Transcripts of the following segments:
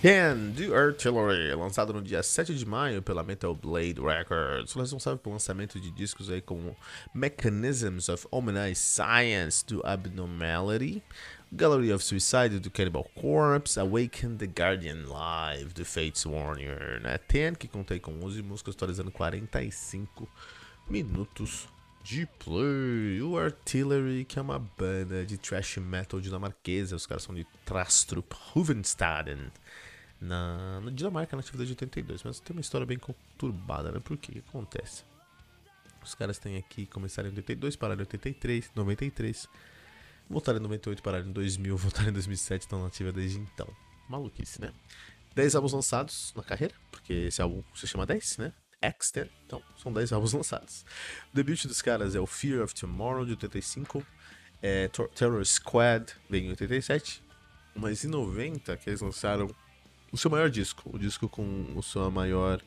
Can do Artillery, lançado no dia 7 de maio pela Metal Blade Records, responsável pelo lançamento de discos aí como Mechanisms of Omni Science do Abnormality, Gallery of Suicide do Cannibal Corpse, Awaken the Guardian Live do Fates Warrior, né? Ten, que contei com 11 músicas, atualizando 45 minutos de play. O Artillery, que é uma banda de thrash metal dinamarquesa, os caras são de Trastrup Hovenstaden na, na Dinamarca, na atividade de 82. Mas tem uma história bem conturbada, né? Por que que acontece? Os caras têm aqui, começaram em 82, pararam em 83, 93, voltaram em 98, pararam em 2000, voltaram em 2007, estão na ativa desde então. Maluquice, né? 10 álbuns lançados na carreira, porque esse álbum se chama 10, né? X10, então são 10 álbuns lançados. O debut dos caras é o Fear of Tomorrow, de 85, é, Terror Squad, vem em 87, mas em 90 que eles lançaram o seu maior disco, o disco com a sua maior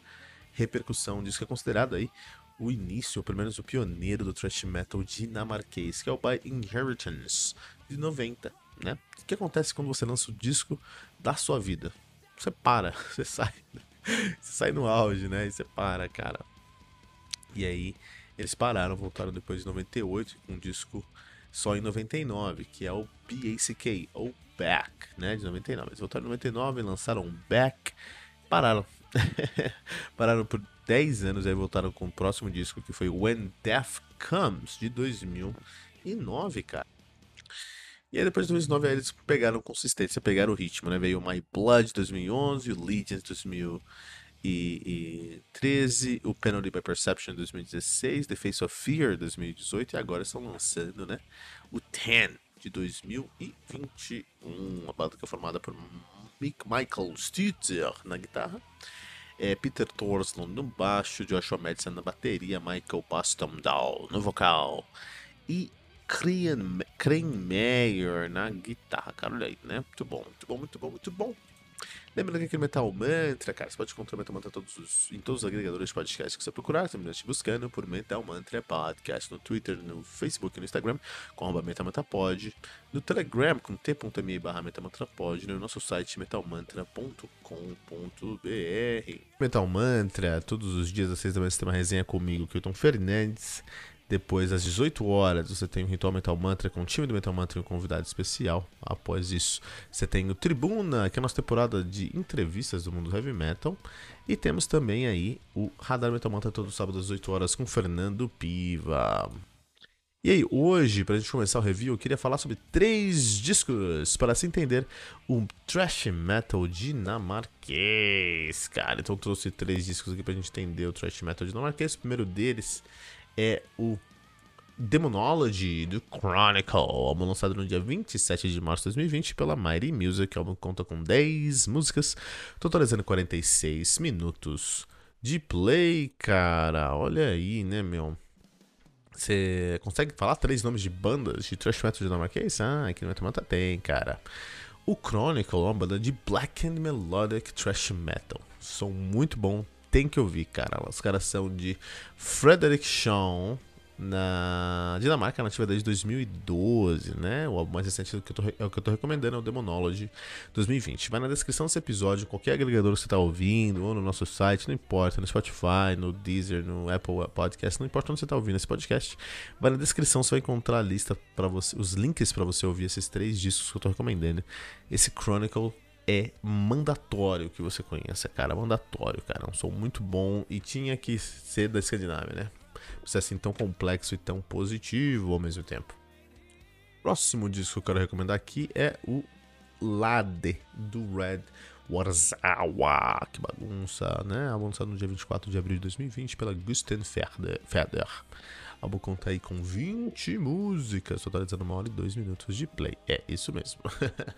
repercussão, o disco é considerado aí o início, ou pelo menos o pioneiro do thrash metal dinamarquês, que é o By Inheritance, de 90, né? O que acontece quando você lança o disco da sua vida? Você para, você sai, você sai no auge, né? E você para, cara. E aí, eles pararam, voltaram depois de 98, com um disco só em 99, que é o BACK, ou Back, né, de 99. Eles voltaram em 99, lançaram Back, pararam. pararam por 10 anos, aí voltaram com o próximo disco, que foi When Death Comes, de 2009, cara. E aí depois de 2009 aí eles pegaram consistência, pegaram o ritmo, né? Veio My Blood 2011, o Legends 2013, o Penalty by Perception 2016, The Face of Fear 2018 e agora estão lançando, né? O Ten de 2021. A banda que é formada por Michael Stutzer na guitarra, é, Peter Torslund no baixo, Joshua Madison na bateria, Michael Bastomdal no vocal e Crane Mayer na guitarra. Cara, olha aí, né? Muito bom, muito bom, muito bom, muito bom. Lembrando que aqui no Metal Mantra, cara, você pode encontrar o Metal Mantra todos os, em todos os agregadores de podcast que você procurar, simplesmente buscando por Metal Mantra Podcast no Twitter, no Facebook no Instagram, com arroba Metal Mantra Pod, no Telegram com t.me barra Pod, no nosso site metalmantra.com.br. Metal Mantra, todos os dias às seis da manhã você tem uma resenha comigo, Kilton Fernandes. Depois, às 18 horas, você tem o Ritual Metal Mantra com o time do Metal Mantra e um convidado especial. Após isso, você tem o Tribuna, que é a nossa temporada de entrevistas do mundo heavy metal. E temos também aí o Radar Metal Mantra todo sábado às 18 horas com Fernando Piva. E aí, hoje, pra gente começar o review, eu queria falar sobre três discos para se entender o thrash metal dinamarquês. Cara, então eu trouxe três discos aqui pra gente entender o thrash metal dinamarquês. O primeiro deles é o Demonology do Chronicle, álbum lançado no dia 27 de março de 2020 pela Mighty Music. O álbum conta com 10 músicas, totalizando 46 minutos de play, cara. Olha aí, né, meu? Você consegue falar três nomes de bandas de thrash metal dinamarquês? Ah, aqui no Metal tem, cara. O Chronicle é uma banda de black and melodic thrash metal. Som muito bom, tem que ouvir, cara. Os caras são de Frederick Shaw, na Dinamarca, nativa desde 2012, né? O álbum mais recente que eu tô, é o que eu tô recomendando é o Demonology 2020. Vai na descrição desse episódio, qualquer agregador que você tá ouvindo, ou no nosso site, não importa, no Spotify, no Deezer, no Apple Podcast, não importa onde você tá ouvindo esse podcast. Vai na descrição, você vai encontrar a lista para você, os links para você ouvir esses três discos que eu tô recomendando. Esse Chronicle é mandatório que você conheça, cara. Mandatório, cara. Um som muito bom e tinha que ser da Escandinávia, né? Precisa assim tão complexo e tão positivo ao mesmo tempo. Próximo disco que eu quero recomendar aqui é o Lade do Red Warzawa. Que bagunça, né? Lançado no dia 24 de abril de 2020 pela Gusten Feder. Álbum conta aí com 20 músicas, totalizando uma hora e dois minutos de play. É, isso mesmo.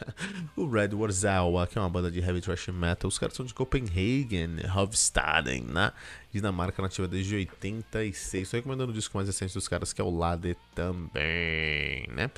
o Red Warzawa, que é uma banda de heavy thrash metal, os caras são de Copenhagen, Hovstaden, na Dinamarca, nativa desde 86. Estou recomendando o disco mais recente dos caras, que é o Lade também, né?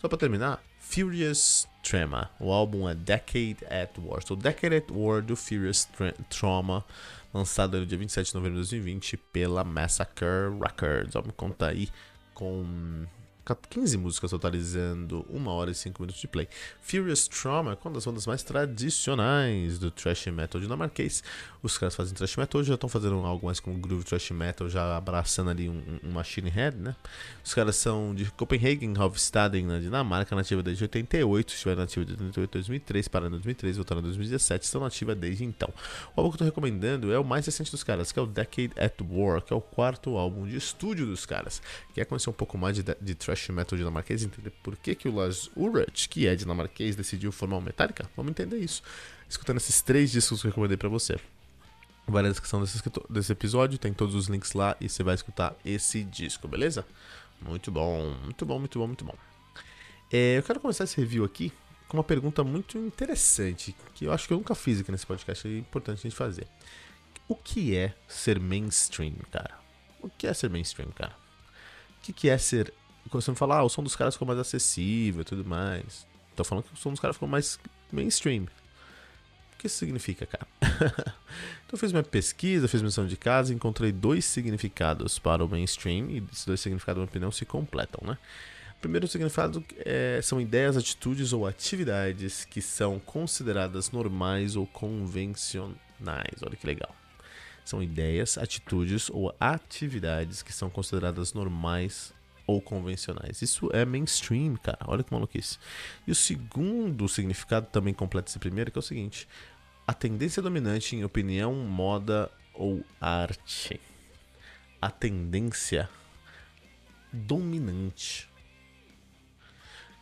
Só pra terminar, Furious Trauma. O álbum é Decade at War. So, Decade at War do Furious Tra Trauma, lançado no dia 27 de novembro de 2020 pela Massacre Records. O álbum conta aí com 15 músicas totalizando 1 hora e 5 minutos de play. Furious Trauma é uma das bandas mais tradicionais do thrash metal dinamarquês. Os caras fazem thrash metal, já estão fazendo algo mais como groove thrash metal, já abraçando ali um, um Machine Head, né? Os caras são de Copenhagen, Hovstaden, na Dinamarca, nativa desde 88, estiveram nativa de 88 2003, pararam em 2003, voltaram em 2017, estão nativa desde então. O álbum que eu tô recomendando é o mais recente dos caras, que é o Decade at War, que é o quarto álbum de estúdio dos caras. Quer conhecer um pouco mais de, de thrash metal dinamarquês, entender por que, que o Lars Ulrich, que é dinamarquês, decidiu formar o Metallica? Vamos entender isso. Escutando esses três discos que eu recomendei para você. Vai na descrição desse, desse episódio, tem todos os links lá e você vai escutar esse disco, beleza? Muito bom, muito bom, muito bom, muito bom. É, eu quero começar esse review aqui com uma pergunta muito interessante, que eu acho que eu nunca fiz aqui nesse podcast, é importante a gente fazer. O que é ser mainstream, cara? O que é ser mainstream, cara? O que, que é ser. Você me fala, ah, o som dos caras ficou mais acessível e tudo mais. Tô falando que o som dos caras ficou mais mainstream que isso significa, cara? então eu fiz minha pesquisa, fiz missão de casa encontrei dois significados para o mainstream, e esses dois significados, na minha opinião, se completam, né? O primeiro significado é, são ideias, atitudes ou atividades que são consideradas normais ou convencionais. Olha que legal. São ideias, atitudes ou atividades que são consideradas normais ou convencionais. Isso é mainstream, cara. Olha que maluquice. E o segundo significado também completa esse primeiro, que é o seguinte: a tendência dominante em opinião, moda ou arte. A tendência dominante.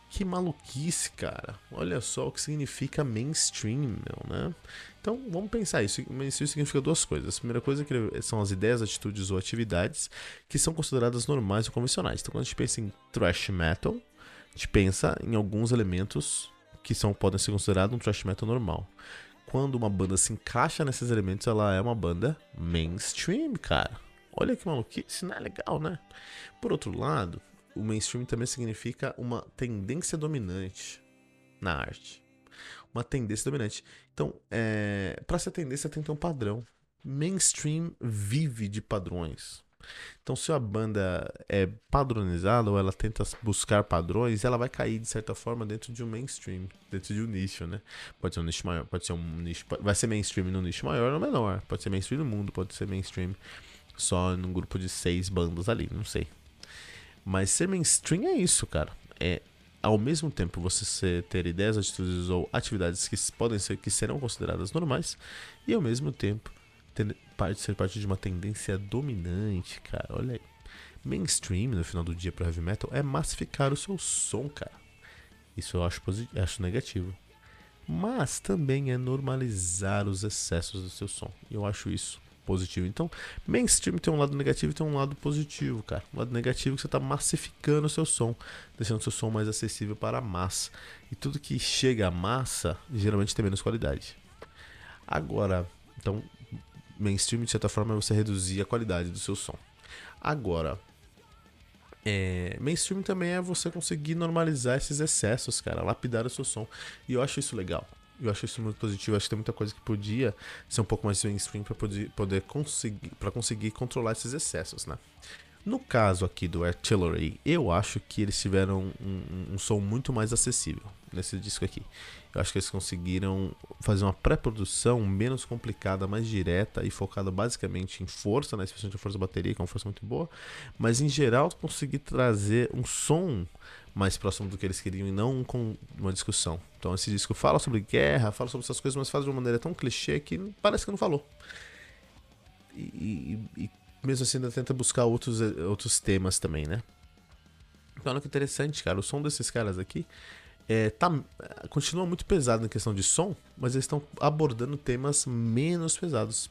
Que maluquice, cara. Olha só o que significa mainstream, meu, né? Então, vamos pensar isso. Mainstream significa duas coisas. A primeira coisa é que são as ideias, atitudes ou atividades que são consideradas normais ou convencionais. Então, quando a gente pensa em thrash metal, a gente pensa em alguns elementos que são, podem ser considerados um thrash metal normal. Quando uma banda se encaixa nesses elementos, ela é uma banda mainstream, cara. Olha que maluquice, não é legal, né? Por outro lado, o mainstream também significa uma tendência dominante na arte. Uma tendência dominante. Então, é, para ser tendência tem que ter um padrão. Mainstream vive de padrões. Então, se a banda é padronizada ou ela tenta buscar padrões, ela vai cair de certa forma dentro de um mainstream, dentro de um nicho, né? Pode ser um nicho maior, pode ser um nicho, vai ser mainstream no nicho maior ou menor, pode ser mainstream no mundo, pode ser mainstream só num grupo de seis bandas ali, não sei. Mas ser mainstream é isso, cara. É ao mesmo tempo você ter ideias, atitudes ou atividades que podem ser que serão consideradas normais e ao mesmo tempo ter, parte, ser parte de uma tendência dominante, cara. Olha aí. Mainstream no final do dia para heavy metal é massificar o seu som, cara. Isso eu acho, acho negativo. Mas também é normalizar os excessos do seu som. Eu acho isso positivo. Então, mainstream tem um lado negativo e tem um lado positivo, cara. Um lado negativo é que você está massificando o seu som, deixando o seu som mais acessível para a massa. E tudo que chega à massa geralmente tem menos qualidade. Agora, então, mainstream de certa forma é você reduzir a qualidade do seu som. Agora, é, mainstream também é você conseguir normalizar esses excessos, cara, lapidar o seu som. E eu acho isso legal. Eu acho isso muito positivo. Eu acho que tem muita coisa que podia ser um pouco mais mainstream para poder, poder conseguir, para conseguir controlar esses excessos, né? No caso aqui do Artillery, eu acho que eles tiveram um, um, um, som muito mais acessível nesse disco aqui. Eu acho que eles conseguiram fazer uma pré-produção menos complicada, mais direta e focada basicamente em força, né? especialmente a força da bateria, que é uma força muito boa. Mas em geral, conseguir trazer um som mais próximo do que eles queriam e não com uma discussão. Então esse disco fala sobre guerra, fala sobre essas coisas, mas faz de uma maneira tão clichê que parece que não falou. E, e, e mesmo assim ainda tenta buscar outros, outros temas também, né? Então olha que interessante, cara. O som desses caras aqui é, tá, continua muito pesado na questão de som, mas eles estão abordando temas menos pesados.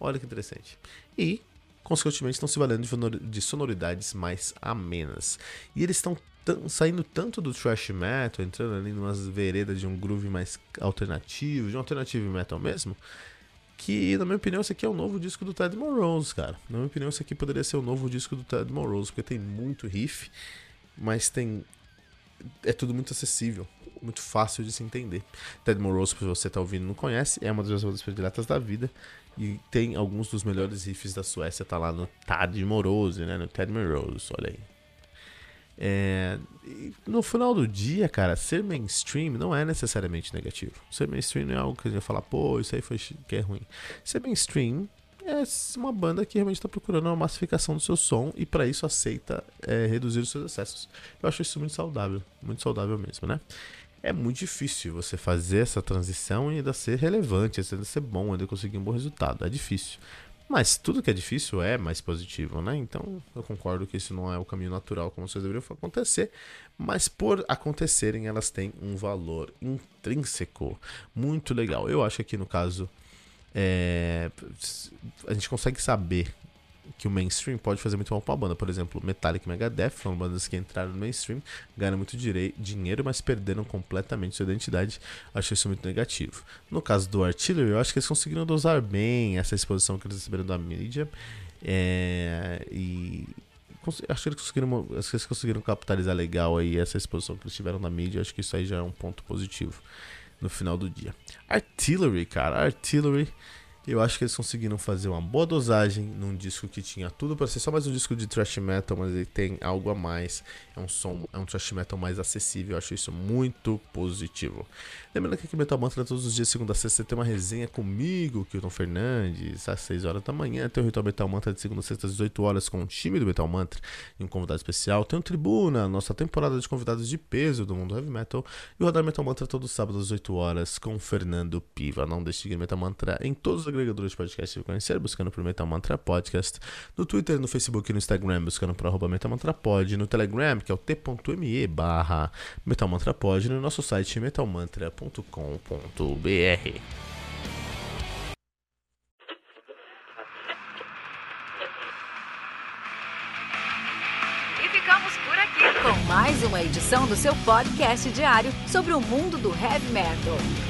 Olha que interessante. E consequentemente estão se valendo de sonoridades mais amenas. E eles estão saindo tanto do thrash metal, entrando ali numas veredas de um groove mais alternativo, de um alternative metal mesmo, que, na minha opinião, esse aqui é o novo disco do Ted Morose, cara. Na minha opinião, esse aqui poderia ser o novo disco do Ted Morose, porque tem muito riff, mas tem. É tudo muito acessível, muito fácil de se entender. Ted Morose, se você tá ouvindo não conhece, é uma das bandas prediletas da vida. E tem alguns dos melhores riffs da Suécia, tá lá no Ted Morose, né? No Ted Morose, olha aí. É, no final do dia, cara, ser mainstream não é necessariamente negativo. Ser mainstream não é algo que a gente vai falar, pô, isso aí foi que é ruim. Ser mainstream é uma banda que realmente está procurando uma massificação do seu som e para isso aceita é, reduzir os seus acessos. Eu acho isso muito saudável, muito saudável mesmo, né? É muito difícil você fazer essa transição e ainda ser relevante, ainda ser bom, ainda conseguir um bom resultado. É difícil. Mas tudo que é difícil é mais positivo, né? Então eu concordo que isso não é o caminho natural como vocês deveriam acontecer, mas por acontecerem elas têm um valor intrínseco muito legal. Eu acho que aqui no caso é, a gente consegue saber que o mainstream pode fazer muito mal pra uma banda. Por exemplo, Metallica e Megadeth foram bandas que entraram no mainstream, ganharam muito dinheiro, mas perderam completamente sua identidade. Acho isso muito negativo. No caso do Artillery, eu acho que eles conseguiram dosar bem essa exposição que eles receberam da mídia. É, e acho que eles conseguiram, acho que eles conseguiram capitalizar legal aí essa exposição que eles tiveram na mídia. Acho que isso aí já é um ponto positivo no final do dia. Artillery, cara, Artillery eu acho que eles conseguiram fazer uma boa dosagem num disco que tinha tudo para ser só mais um disco de thrash metal, mas ele tem algo a mais. É um som, é um thrash metal mais acessível. Eu acho isso muito positivo. Lembrando que aqui Metal Mantra todos os dias, segunda a sexta, você tem uma resenha comigo, Kilton Fernandes, às 6 horas da manhã. Tem o Ritual Metal Mantra de segunda a sexta às 18 horas com o time do Metal Mantra e um convidado especial. Tem o Tribuna, nossa temporada de convidados de peso do mundo heavy metal. E o Radar Metal Mantra todo sábado às 8 horas com o Fernando Piva. Não deixe de Metal Mantra em todos os agregadores de podcast que conhecer, buscando por Metal Mantra Podcast. No Twitter, no Facebook e no Instagram, buscando por arroba Pod. No Telegram, que é o t.me barra Pod. No nosso site metalmantra.com www.radiocultura.com.br. Ficamos por aqui com mais uma edição do seu podcast diário sobre o mundo do heavy metal.